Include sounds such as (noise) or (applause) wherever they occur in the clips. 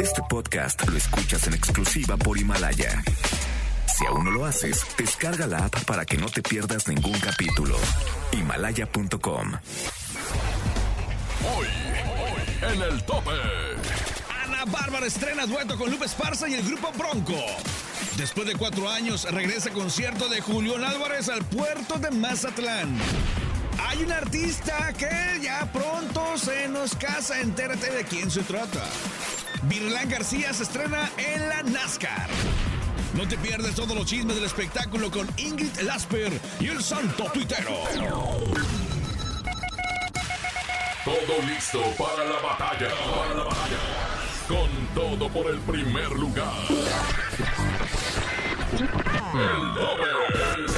Este podcast lo escuchas en exclusiva por Himalaya. Si aún no lo haces, descarga la app para que no te pierdas ningún capítulo. Himalaya.com. Hoy, hoy, en el tope. Ana Bárbara estrena dueto con Lupe Esparza y el grupo Bronco. Después de cuatro años, regresa concierto de Julián Álvarez al puerto de Mazatlán. Hay un artista que ya pronto se nos casa. Entérate de quién se trata. Virlán García se estrena en la NASCAR. No te pierdes todos los chismes del espectáculo con Ingrid Lasper y el santo tuitero. Todo listo para la batalla. Para la batalla. Con todo por el primer lugar. El tope.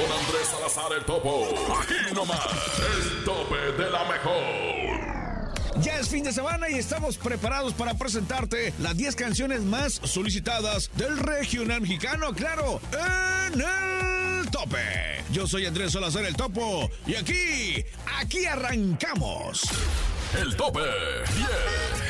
Con Andrés Salazar el Topo. Aquí nomás. El tope de la mejor. Ya es fin de semana y estamos preparados para presentarte las 10 canciones más solicitadas del regional mexicano, claro, en el tope. Yo soy Andrés Salazar el Topo y aquí, aquí arrancamos. El tope 10.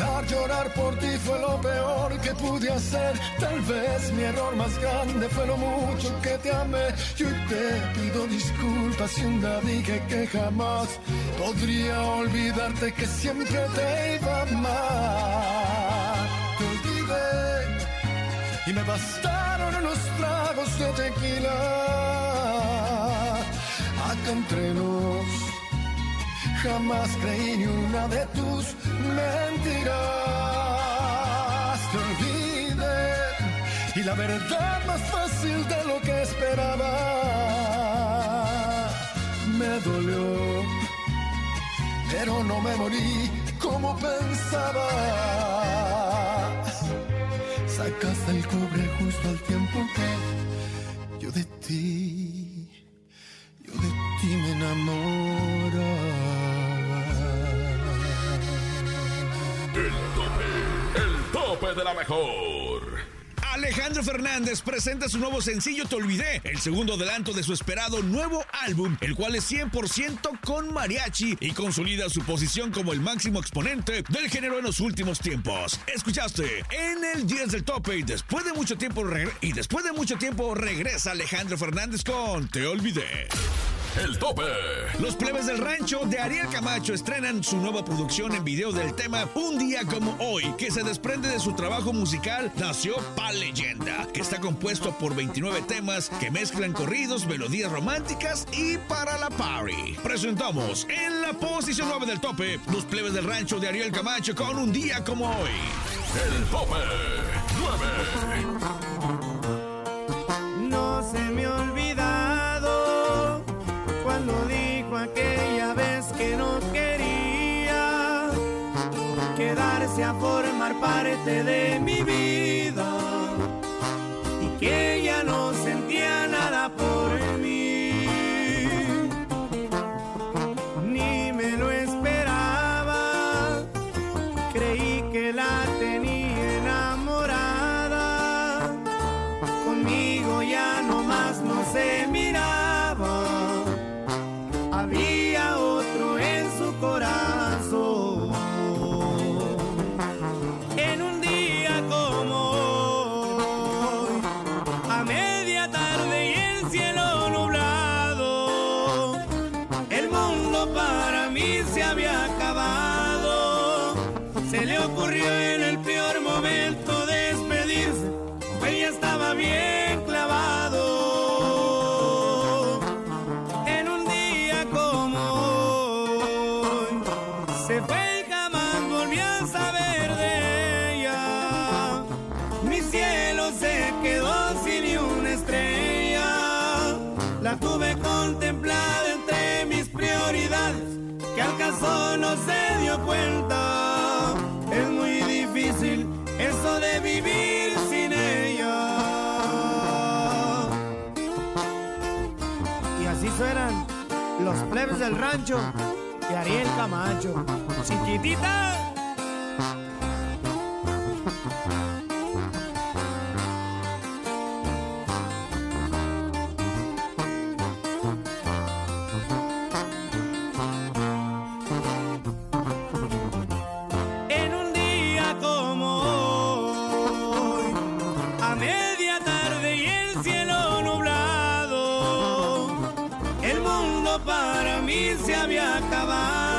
Llorar, llorar por ti fue lo peor que pude hacer. Tal vez mi error más grande fue lo mucho que te amé. Yo te pido disculpas si un día dije que jamás podría olvidarte que siempre te iba a y me bastaron unos tragos de tequila. Acá entre nos Jamás creí ni una de tus mentiras. Te olvidé y la verdad más fácil de lo que esperaba. Me dolió, pero no me morí como pensabas. Sacaste el cobre justo al tiempo que yo de ti, yo de ti me enamoraba. El tope. El tope de la mejor. Alejandro Fernández presenta su nuevo sencillo Te Olvidé, el segundo adelanto de su esperado nuevo álbum, el cual es 100% con mariachi y consolida su posición como el máximo exponente del género en los últimos tiempos. Escuchaste en el 10 del tope y después de mucho tiempo y después de mucho tiempo regresa Alejandro Fernández con Te Olvidé. El tope. Los plebes del rancho de Ariel Camacho estrenan su nueva producción en video del tema Un día como hoy, que se desprende de su trabajo musical Nació Pa Leyenda, que está compuesto por 29 temas que mezclan corridos, melodías románticas y para la party. Presentamos en la posición 9 del tope los plebes del rancho de Ariel Camacho con Un día como hoy. El tope 9. No se me aquella quedarse a formar parte de mi vida. Y que ya no sentía nada por del rancho de Ariel Camacho. Chiquitita. No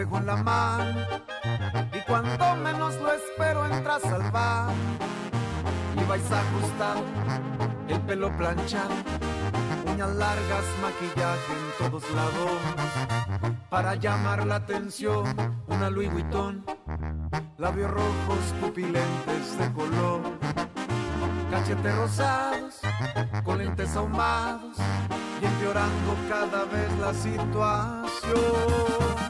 en la mano y cuando menos lo espero entras al bar y vais ajustado, el pelo planchado, uñas largas, maquillaje en todos lados para llamar la atención, una Louis Vuitton, labios rojos, pupilentes de color, cachetes rosados, con lentes ahumados y empeorando cada vez la situación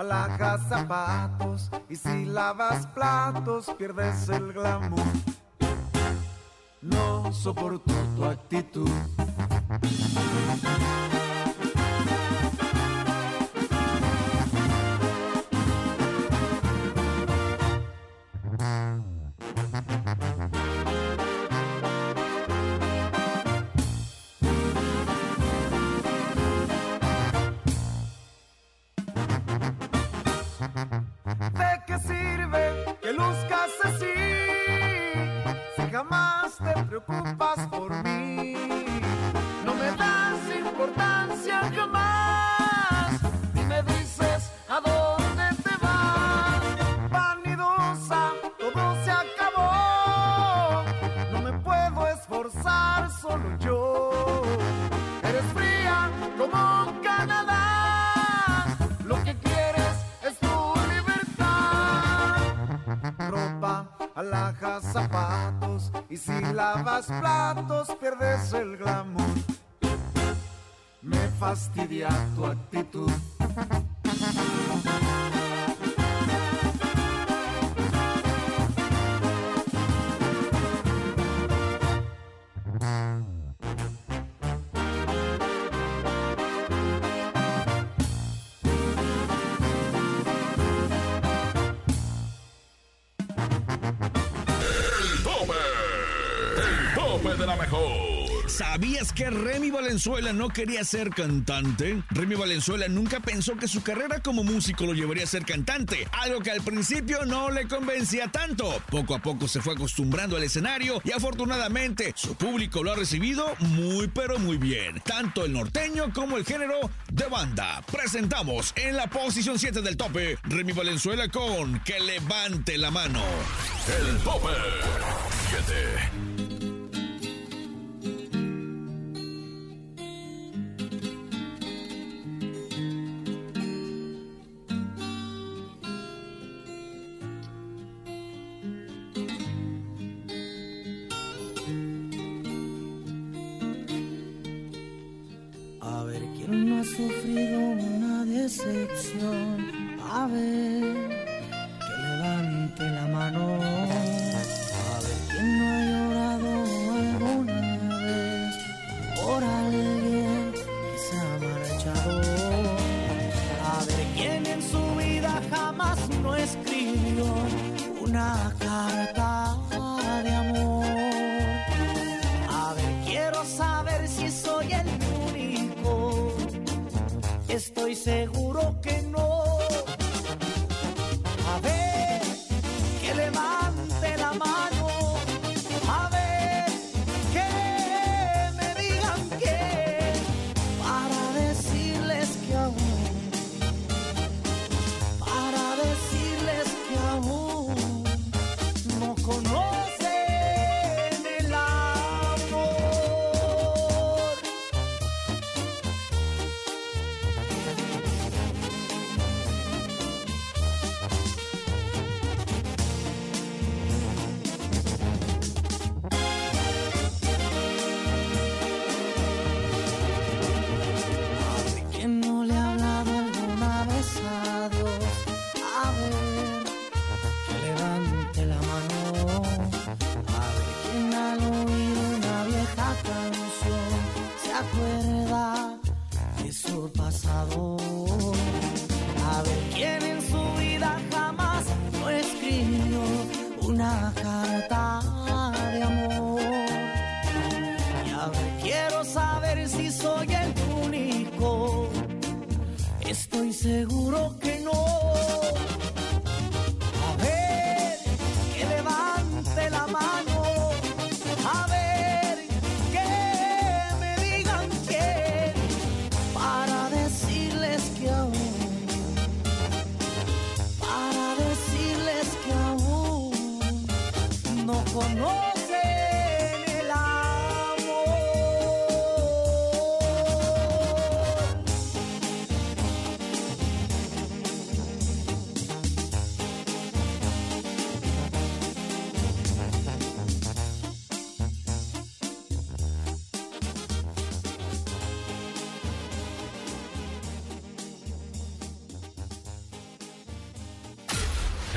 alhajas zapatos y si lavas platos pierdes el glamour. No soporto tu actitud. quatro compasso por Y si lavas platos, pierdes el glamour. Me fastidia tu actitud que Remy Valenzuela no quería ser cantante. Remy Valenzuela nunca pensó que su carrera como músico lo llevaría a ser cantante, algo que al principio no le convencía tanto. Poco a poco se fue acostumbrando al escenario y afortunadamente su público lo ha recibido muy pero muy bien, tanto el norteño como el género de banda. Presentamos en la posición 7 del tope Remy Valenzuela con Que levante la mano. El tope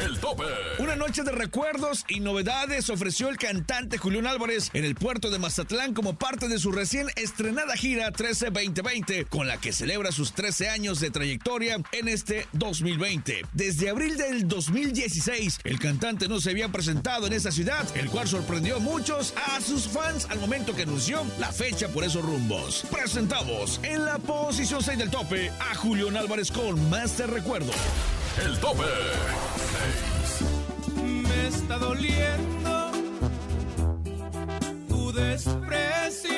El tope. Una noche de recuerdos y novedades ofreció el cantante Julián Álvarez en el puerto de Mazatlán como parte de su recién estrenada gira 13-2020, con la que celebra sus 13 años de trayectoria en este 2020. Desde abril del 2016, el cantante no se había presentado en esa ciudad, el cual sorprendió a muchos a sus fans al momento que anunció la fecha por esos rumbos. Presentamos en la posición 6 del tope a Julián Álvarez con más de recuerdo. El tope. Está doliendo tu desprecio,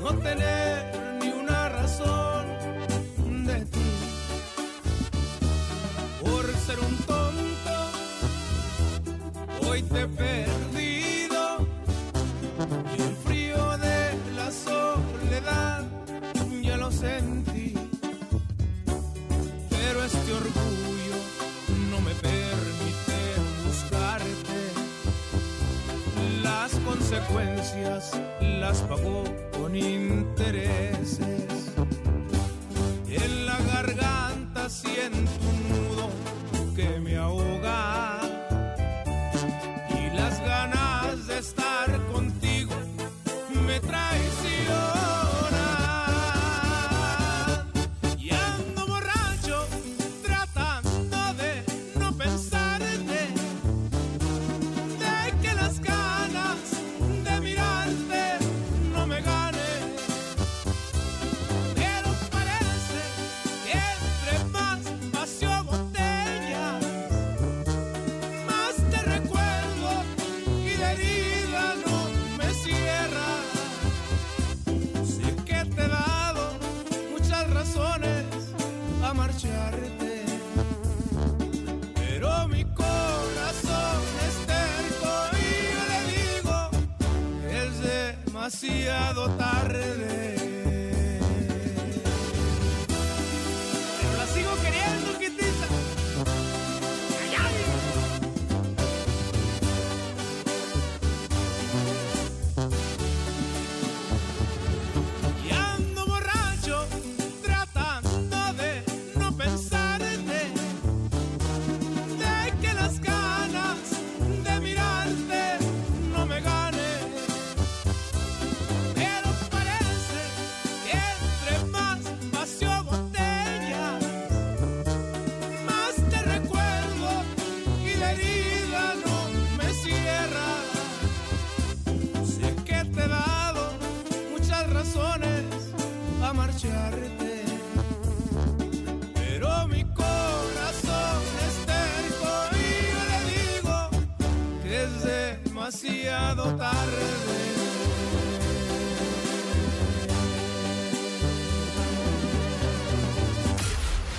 no tener consecuencias las pagó con intereses.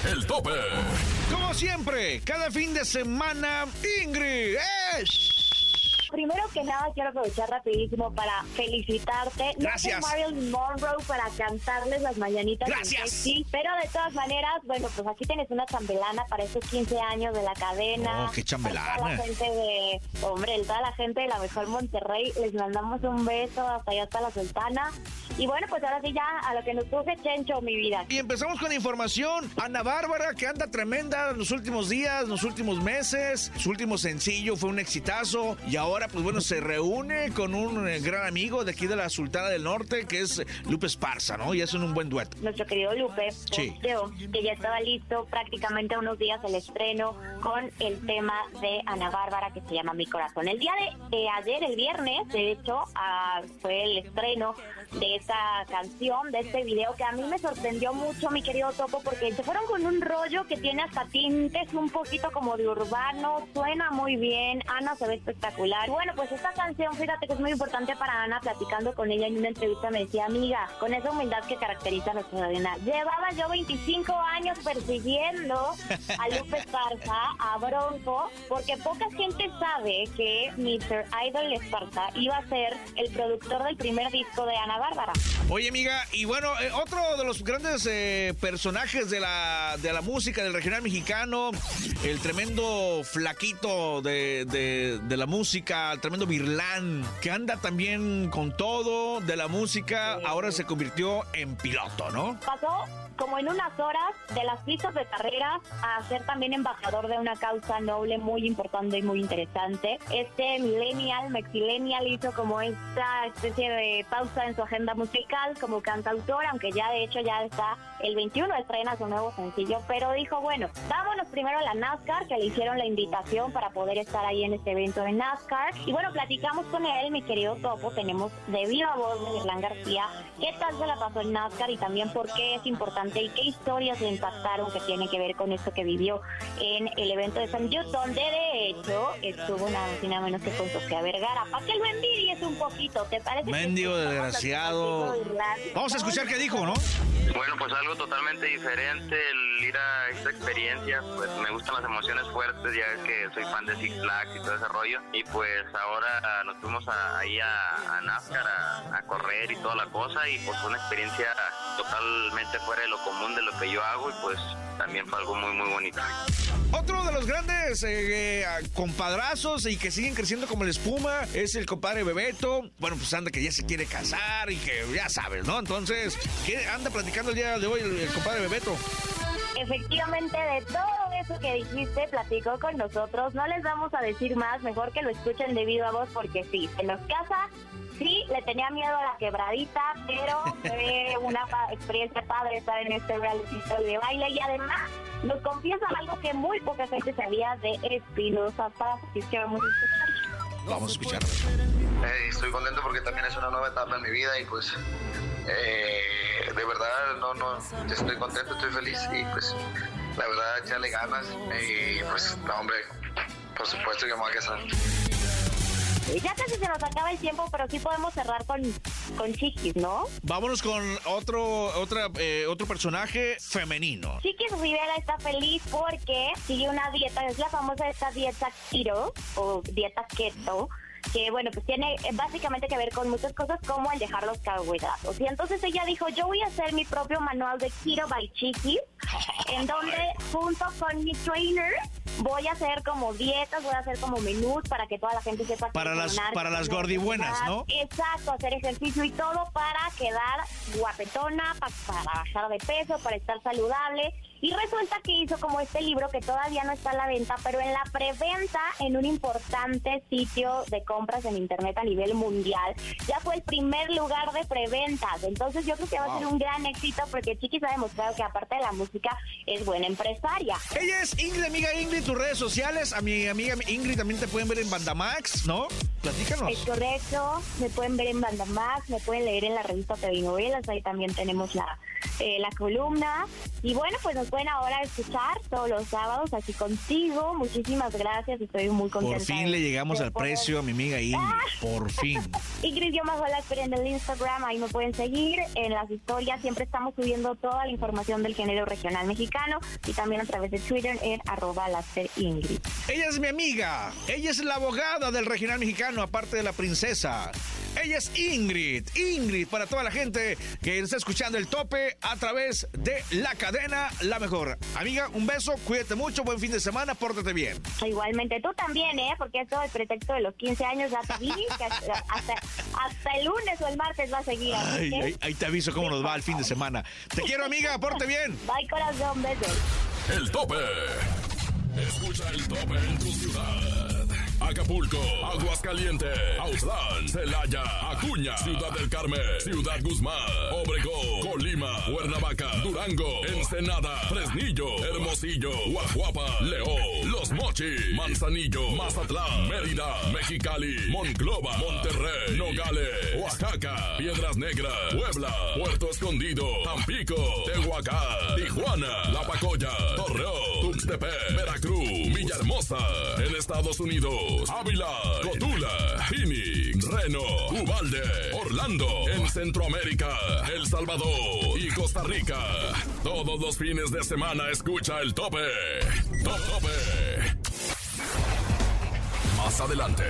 El tope. Como siempre, cada fin de semana, Ingrid es... Que nada, quiero aprovechar rapidísimo para felicitarte. Gracias. No soy Marilyn Monroe para cantarles las mañanitas. en Gracias. sexy, pero de todas maneras, bueno, pues aquí tienes una chambelana para estos 15 años de la cadena. Oh, qué chambelana. Toda la gente de, hombre, toda la gente de la mejor Monterrey, les mandamos un beso hasta allá, hasta la Sultana. Y bueno, pues ahora sí ya a lo que nos puse Chencho, mi vida. Y empezamos con información. Ana Bárbara, que anda tremenda en los últimos días, los últimos meses. Su último sencillo fue un exitazo. Y ahora, pues bueno, se reúne con un eh, gran amigo de aquí de la Sultana del Norte, que es Lupe Esparza, ¿no? Y hacen un buen dueto. nuestro querido Lupe Sí. posteó que ya estaba listo prácticamente unos días el estreno con el tema de Ana Bárbara que se llama Mi Corazón. El día de eh, ayer, el viernes, de hecho, ah, fue el estreno de esta canción, de este video que a mí me sorprendió mucho, mi querido Topo, porque se fueron con un rollo que tiene hasta tintes un poquito como de urbano, suena muy bien, Ana se ve espectacular. Bueno, pues esta canción, fíjate que es muy importante para Ana, platicando con ella en una entrevista me decía, amiga, con esa humildad que caracteriza a nuestra reina, llevaba yo 25 años persiguiendo a Lupe Esparza, a Bronco, porque poca gente sabe que Mr. Idol Esparza iba a ser el productor del primer disco de Ana Bárbara. Oye, amiga, y bueno, eh, otro de los grandes eh, personajes de la, de la música del regional mexicano, el tremendo flaquito de, de- de la música, al tremendo Birlán, que anda también con todo de la música, ahora se convirtió en piloto, ¿no? Pasó como en unas horas de las pistas de carreras a ser también embajador de una causa noble muy importante y muy interesante. Este millennial, mexillennial hizo como esta especie de pausa en su agenda musical como cantautor, aunque ya de hecho ya está el 21 estrena su nuevo sencillo, pero dijo, bueno, vámonos primero a la NASCAR, que le hicieron la invitación para poder estar ahí en este evento de NASCAR. Y bueno, platicamos con él, mi querido Topo, tenemos de viva voz de Irlán García, qué tal se la pasó en NASCAR y también por qué es importante y qué historias le impactaron que tiene que ver con esto que vivió en el evento de San donde de hecho estuvo y nada menos que con Sofía Vergara. Para que lo envidies un poquito, ¿te parece? Mendigo desgraciado. Vamos a escuchar qué dijo, ¿no? Bueno, pues algo totalmente diferente, el ir a esta experiencia, pues me gustan las emociones fuertes, ya que soy fan de Six Flags y todo ese rollo, y pues ahora nos fuimos ahí a, NASCAR a, a, correr y toda la cosa, y pues una experiencia totalmente fuera de lo común de lo que yo hago, y pues también fue algo muy, muy bonito. De los grandes eh, eh, compadrazos y que siguen creciendo como la espuma es el compadre Bebeto. Bueno, pues anda que ya se quiere casar y que ya sabes, ¿no? Entonces, ¿qué anda platicando el día de hoy el, compadre Bebeto? Efectivamente, de todo eso que dijiste, platicó con nosotros. No les vamos a decir más, mejor que lo escuchen debido a vos, porque sí, se nos casa sí, le tenía miedo a la quebradita, pero fue una experiencia padre estar en este reality de baile y además nos confiesa algo que muy poca gente sabía de Espinosa Paz, que vamos a escuchar. Vamos a escuchar. estoy contento porque también es una nueva etapa en mi vida y pues eh, de verdad no, no, estoy contento, estoy feliz y pues la verdad echarle ganas y pues no hombre, por supuesto que me voy a casar. Ya casi se nos acaba el tiempo, pero sí podemos cerrar con, con Chiquis, ¿no? Vámonos con otro, otra, eh, otro personaje femenino. Chiquis Rivera está feliz porque sigue una dieta, es la famosa esta dieta keto o dieta keto que bueno, pues tiene básicamente que ver con muchas cosas como el dejar los carbohidratos. Y entonces ella dijo, yo voy a hacer mi propio manual de Keto by Chiquis, en donde junto con mi trainer voy a hacer como dietas, voy a hacer como menús para que toda la gente sepa para las para las gordibuenas, ¿no? Exacto, hacer ejercicio y todo para quedar guapetona, para bajar de peso, para estar saludable y resulta que hizo como este libro que todavía no está a la venta, pero en la preventa en un importante sitio de compras en internet a nivel mundial. Ya fue el primer lugar de preventas. Entonces yo creo que va a ser un gran éxito porque Chiquis ha demostrado que aparte de la música es buena empresaria. Ella es Ingrid, amiga Ingrid, tus redes sociales. A mi amiga Ingrid también te pueden ver en Bandamax, ¿no? Platícanos. Es correcto. Me pueden ver en Bandamax, me pueden leer en la revista TV Novelas. Ahí también tenemos la, eh, la columna. Y bueno, pues nos pueden ahora escuchar todos los sábados aquí contigo. Muchísimas gracias, estoy muy contenta. Por fin le llegamos al precio a mi amiga Ingrid, ah. por fin. Ingrid yo la en el Instagram, ahí me pueden seguir. En las historias siempre estamos subiendo toda la información del género regional mexicano y también a través de Twitter en arroba Ingrid. Ella es mi amiga, ella es la abogada del regional mexicano, aparte de la princesa. Ella es Ingrid. Ingrid para toda la gente que está escuchando el tope a través de la cadena La Mejor. Amiga, un beso, cuídate mucho, buen fin de semana, pórtate bien. Igualmente, tú también, ¿eh? Porque esto el pretexto de los 15 años ya te vi, que hasta, el lunes o el martes va a seguir. Ay, ahí, te aviso cómo nos va el fin de semana. Te quiero, amiga, porte bien. Bye, corazón, besos. El tope. Escucha el tope en tu ciudad. Acapulco, Aguascalientes, Autlán, Celaya, Acuña, Ciudad del Carmen, Ciudad Guzmán, Obregón, Colima, Cuernavaca, Durango, Ensenada, Fresnillo, Hermosillo, Guajuapa, León, Los Mochis, Manzanillo, Mazatlán, Mérida, Mexicali, Monclova, Monterrey, Nogales, Oaxaca, Piedras Negras, Puebla, Puerto Escondido, Tampico, Tehuacán, Tijuana, La Pacoya, Torreón, Tuxtepec, Veracruz, Villahermosa, en Estados Unidos. Ávila, Cotula, Phoenix, Reno, Ubalde, Orlando, en Centroamérica, El Salvador y Costa Rica. Todos los fines de semana escucha el tope. Top tope. Más adelante,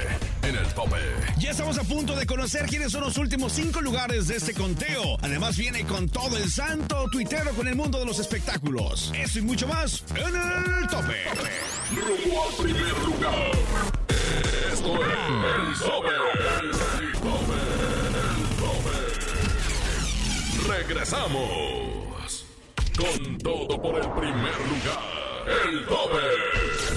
en el tope. Ya estamos a punto de conocer quiénes son los últimos cinco lugares de este conteo. Además, viene con todo el santo tuitero con el mundo de los espectáculos. Eso y mucho más en el tope. Rumbo al primer lugar. Esto es el tope, el tope, el tope. Regresamos con todo por el primer lugar. El tope.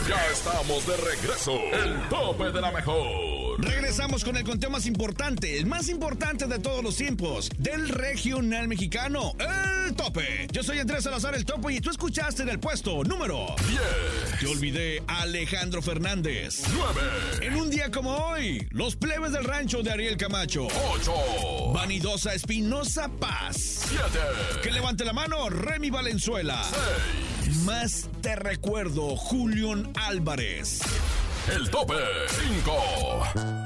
Ya estamos de regreso. El tope de la mejor. Regresamos con el conteo más importante, el más importante de todos los tiempos, del regional mexicano, el tope. Yo soy Andrés Salazar, el tope, y tú escuchaste en el puesto número 10. Te olvidé Alejandro Fernández. 9. En un día como hoy, los plebes del rancho de Ariel Camacho. 8. Vanidosa Espinosa Paz. 7. Que levante la mano Remy Valenzuela. 6. Más te recuerdo, Julián Álvarez. El tope 5.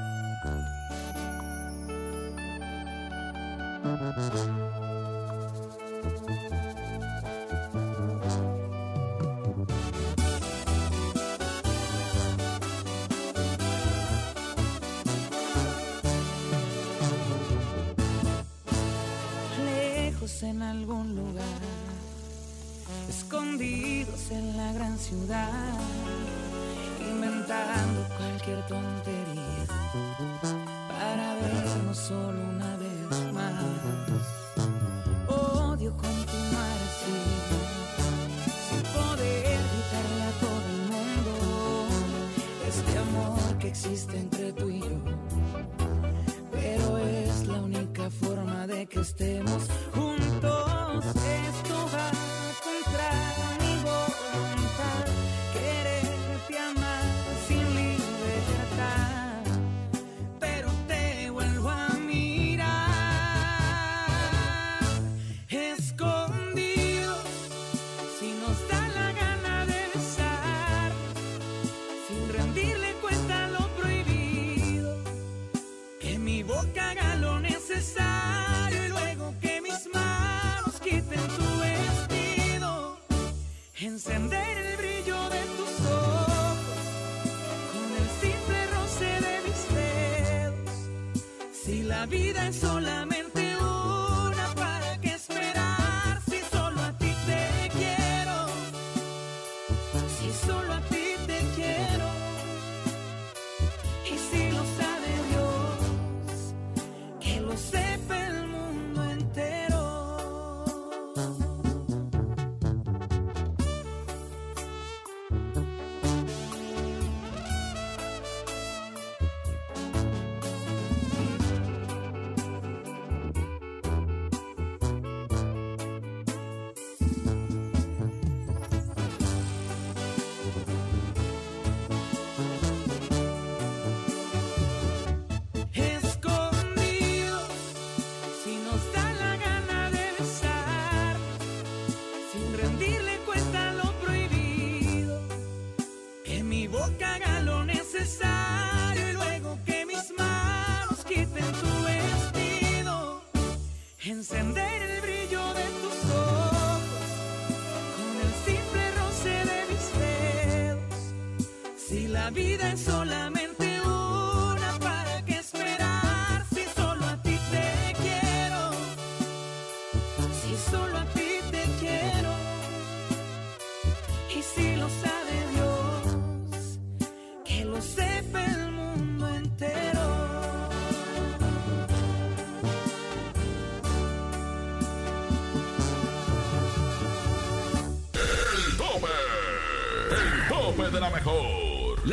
Solamente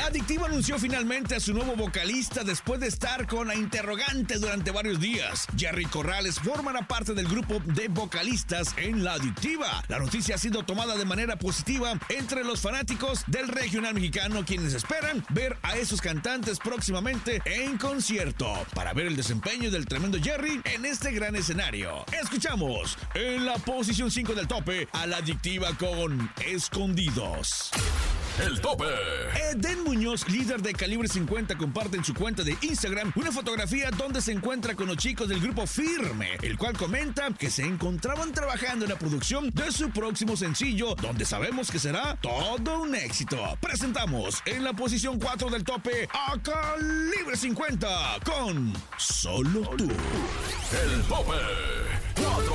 Adictiva anunció finalmente a su nuevo vocalista después de estar con la interrogante durante varios días. Jerry Corrales formará parte del grupo de vocalistas en la adictiva. La noticia ha sido tomada de manera positiva entre los fanáticos del regional mexicano quienes esperan ver a esos cantantes próximamente en concierto para ver el desempeño del tremendo Jerry en este gran escenario. Escuchamos en la posición 5 del tope a la adictiva con Escondidos. El tope. Eden Muñoz, líder de Calibre 50, comparte en su cuenta de Instagram una fotografía donde se encuentra con los chicos del grupo Firme, el cual comenta que se encontraban trabajando en la producción de su próximo sencillo, donde sabemos que será todo un éxito. Presentamos en la posición 4 del tope a Calibre 50 con Solo tú. El tope. 4.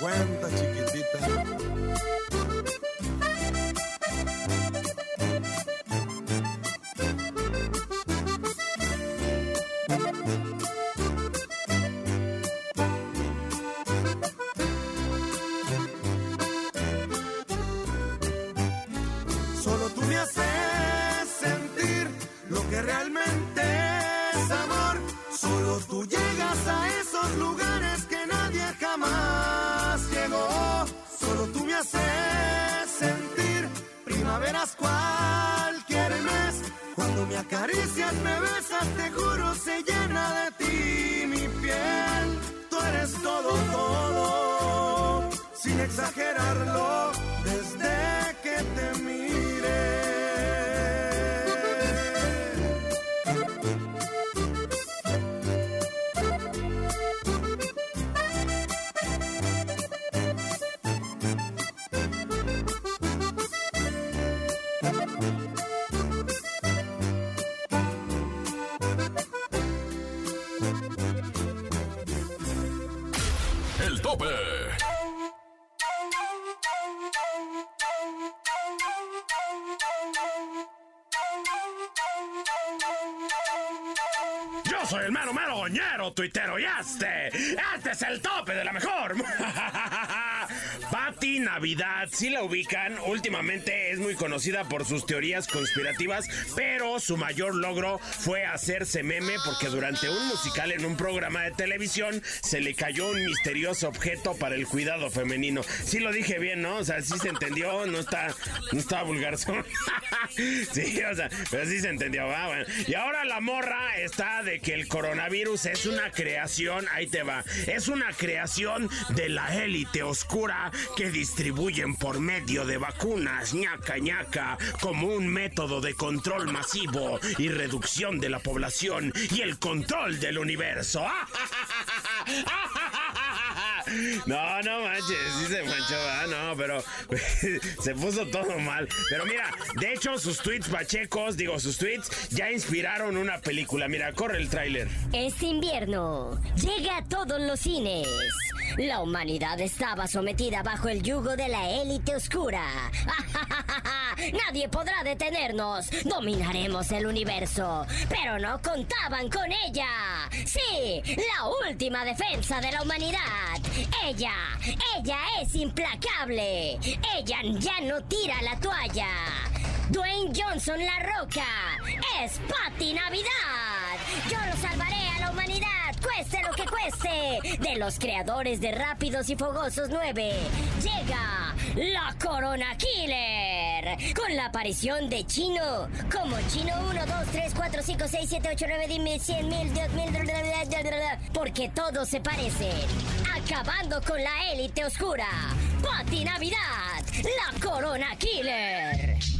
50, chiquitita. Cualquier mes. Cuando me acaricias, me besas, te juro, se llena de ti mi piel. Tú eres todo, todo, sin exagerarlo, desde que te miré. Tope. Yo soy el mero mero goñero, tuitero, y este, este es el tope de la mejor. (laughs) Navidad, si la ubican, últimamente es muy conocida por sus teorías conspirativas, pero su mayor logro fue hacerse meme porque durante un musical en un programa de televisión se le cayó un misterioso objeto para el cuidado femenino. Sí lo dije bien, ¿no? O sea, sí se entendió, no está, no está vulgar. (laughs) sí, o sea, pero sí se entendió. bueno. Y ahora la morra está de que el coronavirus es una creación, ahí te va, es una creación de la élite oscura que distribuyen por medio de vacunas ñaca ñaca como un método de control masivo y reducción de la población y el control del universo. (laughs) No, no manches, sí se manchó, ah, no, pero (laughs) se puso todo mal. Pero mira, de hecho sus tweets pachecos, digo, sus tweets ya inspiraron una película. Mira, corre el tráiler. Este invierno llega a todos los cines. La humanidad estaba sometida bajo el yugo de la élite oscura. (laughs) Nadie podrá detenernos. Dominaremos el universo. Pero no contaban con ella. Sí, la última defensa de la humanidad. Ella, ella es implacable. Ella ya no tira la toalla. Dwayne Johnson La Roca es Patti Navidad. Yo lo salvaré a la humanidad, cueste lo que cueste. De los creadores de Rápidos y Fogosos 9, llega la Corona Killer. Con la aparición de Chino, como Chino 1, 2, 3, 4, 5, 6, 7, 8, 9, 10 mil, 100 mil, 10 mil, porque todos se parecen. Acabando con la élite oscura. Patti Navidad, la Corona Killer.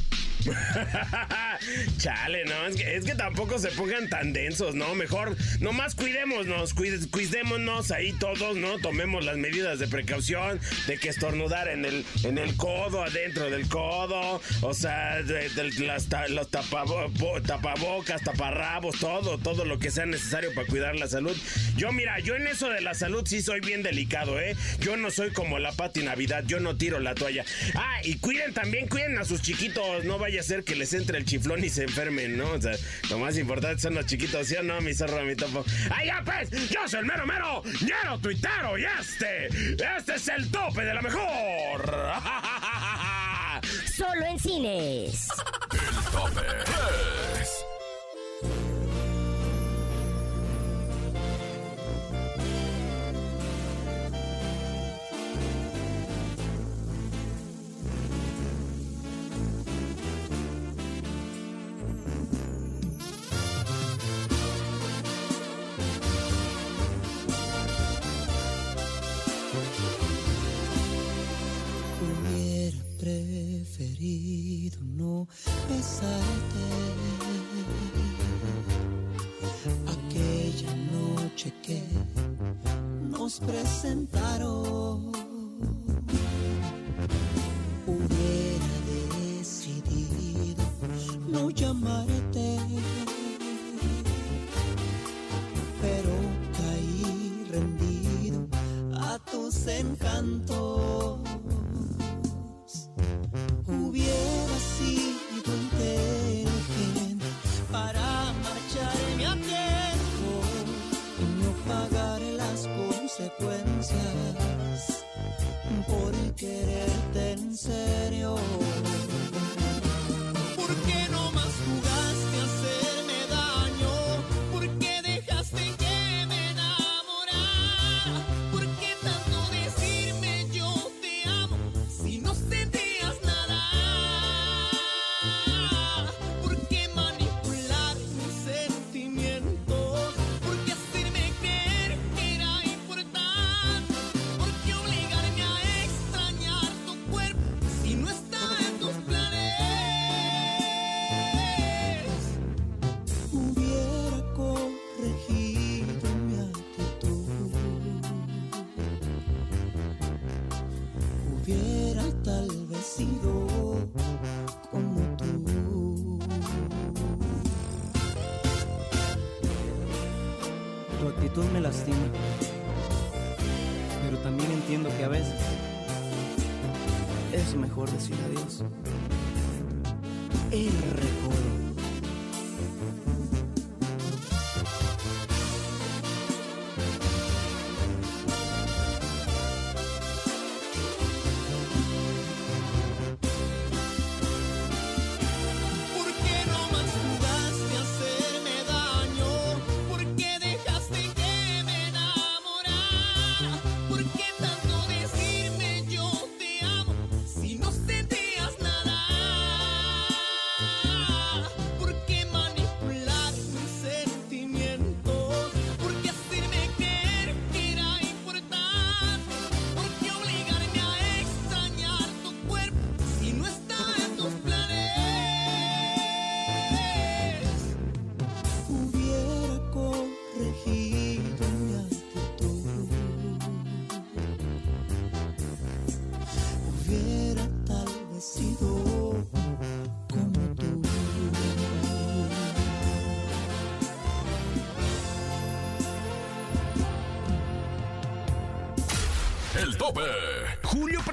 (laughs) Chale, no, es que, tampoco se pongan tan densos, ¿no? Mejor, nomás cuidémonos, cuid- cuidémonos ahí todos, ¿no? Tomemos las medidas de precaución, de que estornudar en el, en el codo, adentro del codo, o sea, los tapabo- bo- tapabocas, taparrabos, todo, todo lo que sea necesario para cuidar la salud. Yo, mira, yo en eso de la salud sí soy bien delicado, ¿eh? Yo no soy como la Pati Navidad, yo no tiro la toalla. Ah, y cuiden también, cuiden a sus chiquitos, no vaya a ser que les entre el chiflón y se enfermen, ¿no? O sea, lo más importante son los chiquitos, ¿sí o no, mi zorro, mi topo? ¡Ay, ya pues! Yo soy el mero mero, ñero tuitero y este, este es el tope de la mejor. (laughs) Solo en cines. El tope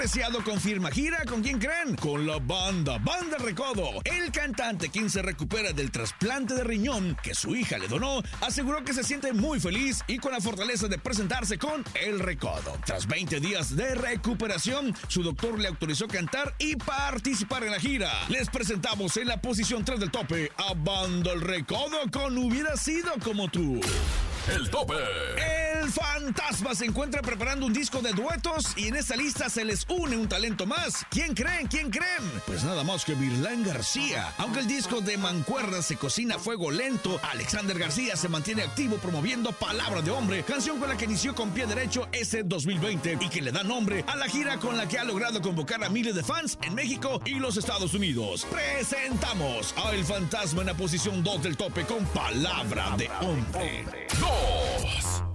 Preciado confirma gira con quién creen? Con la banda, Banda Recodo. El cantante, quien se recupera del trasplante de riñón que su hija le donó, aseguró que se siente muy feliz y con la fortaleza de presentarse con El Recodo. Tras 20 días de recuperación, su doctor le autorizó cantar y participar en la gira. Les presentamos en la posición 3 del tope a Banda El Recodo con Hubiera sido como tú. El tope. El El Fantasma se encuentra preparando un disco de duetos y en esta lista se les une un talento más. ¿Quién creen? ¿Quién creen? Pues nada más que Virlán García. Aunque el disco de Mancuerda se cocina a fuego lento, Alexander García se mantiene activo promoviendo Palabra de Hombre, canción con la que inició con pie derecho ese 2020 y que le da nombre a la gira con la que ha logrado convocar a miles de fans en México y los Estados Unidos. Presentamos a El Fantasma en la posición 2 del tope con Palabra de Hombre. Dos.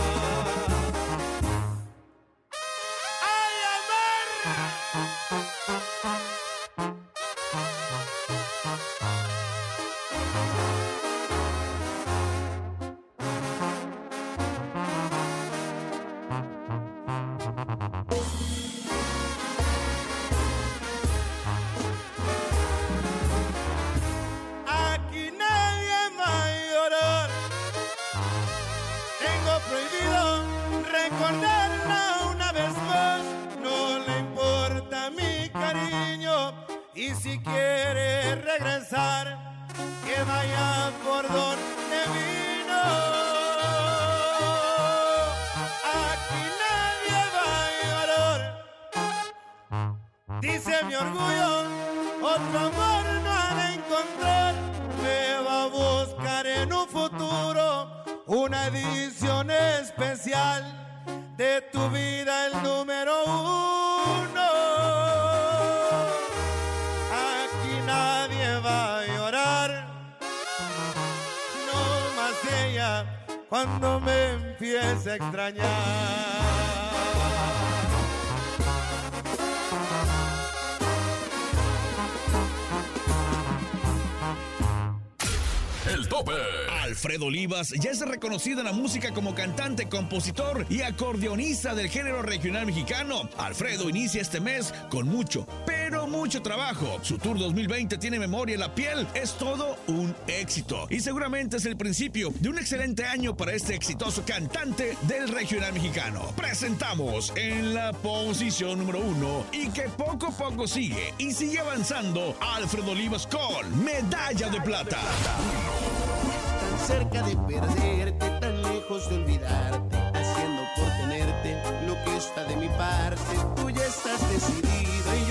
Alfredo Olivas ya es reconocido en la música como cantante, compositor y acordeonista del género regional mexicano. Alfredo inicia este mes con mucho, mucho trabajo. Su tour 2020 tiene memoria en la piel, es todo un éxito. Y seguramente es el principio de un excelente año para este exitoso cantante del regional mexicano. Presentamos en la posición número uno y que poco a poco sigue y sigue avanzando Alfredo Olivas con Medalla de Plata. tan cerca de perderte, tan lejos de olvidarte, haciendo por tenerte lo que está de mi parte. Tú ya estás decidida y yo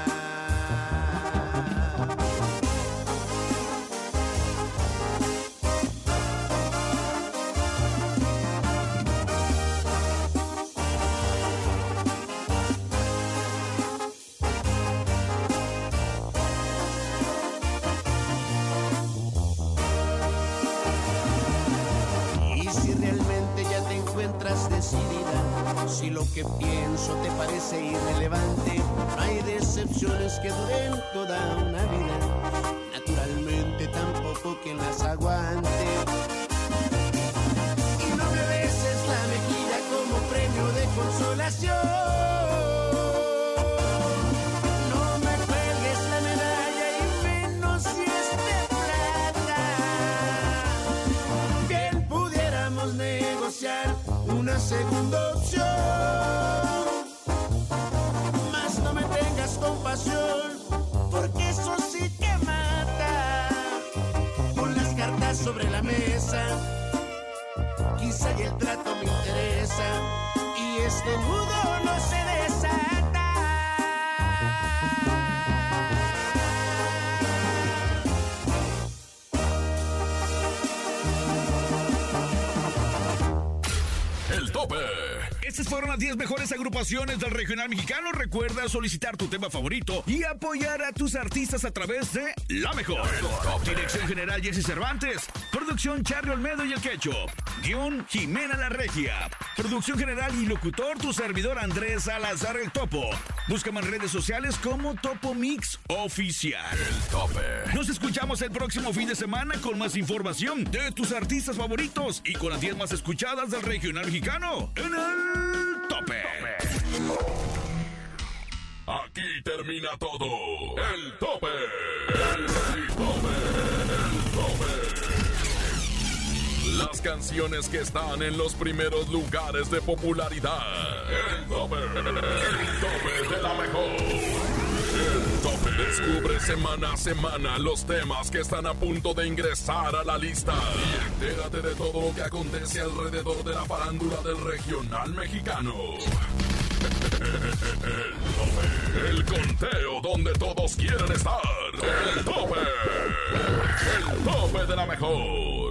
Que pienso te parece irrelevante, no hay decepciones que duren toda una vida. Naturalmente tampoco quien las aguante. Y no me beses la mejilla como premio de consolación. Y este nudo no se desata. El tope. Estas fueron las 10 mejores agrupaciones del regional mexicano. Recuerda solicitar tu tema favorito y apoyar a tus artistas a través de La Mejor. Dirección General Jesse Cervantes. Producción Charlie Olmedo y El Quecho. Guión Jimena La Regia. Producción General y locutor tu servidor Andrés Salazar El Topo. Búscame en redes sociales como Topo Mix Oficial. El tope. Nos escuchamos el próximo fin de semana con más información de tus artistas favoritos y con las 10 más escuchadas del regional mexicano en el tope. Aquí termina todo. El tope. Las canciones que están en los primeros lugares de popularidad. El tope. El tope de la mejor. El tope. Descubre semana a semana los temas que están a punto de ingresar a la lista. Y entérate de todo lo que acontece alrededor de la farándula del regional mexicano. (laughs) El tope. El conteo donde todos quieren estar. El tope. El tope de la mejor.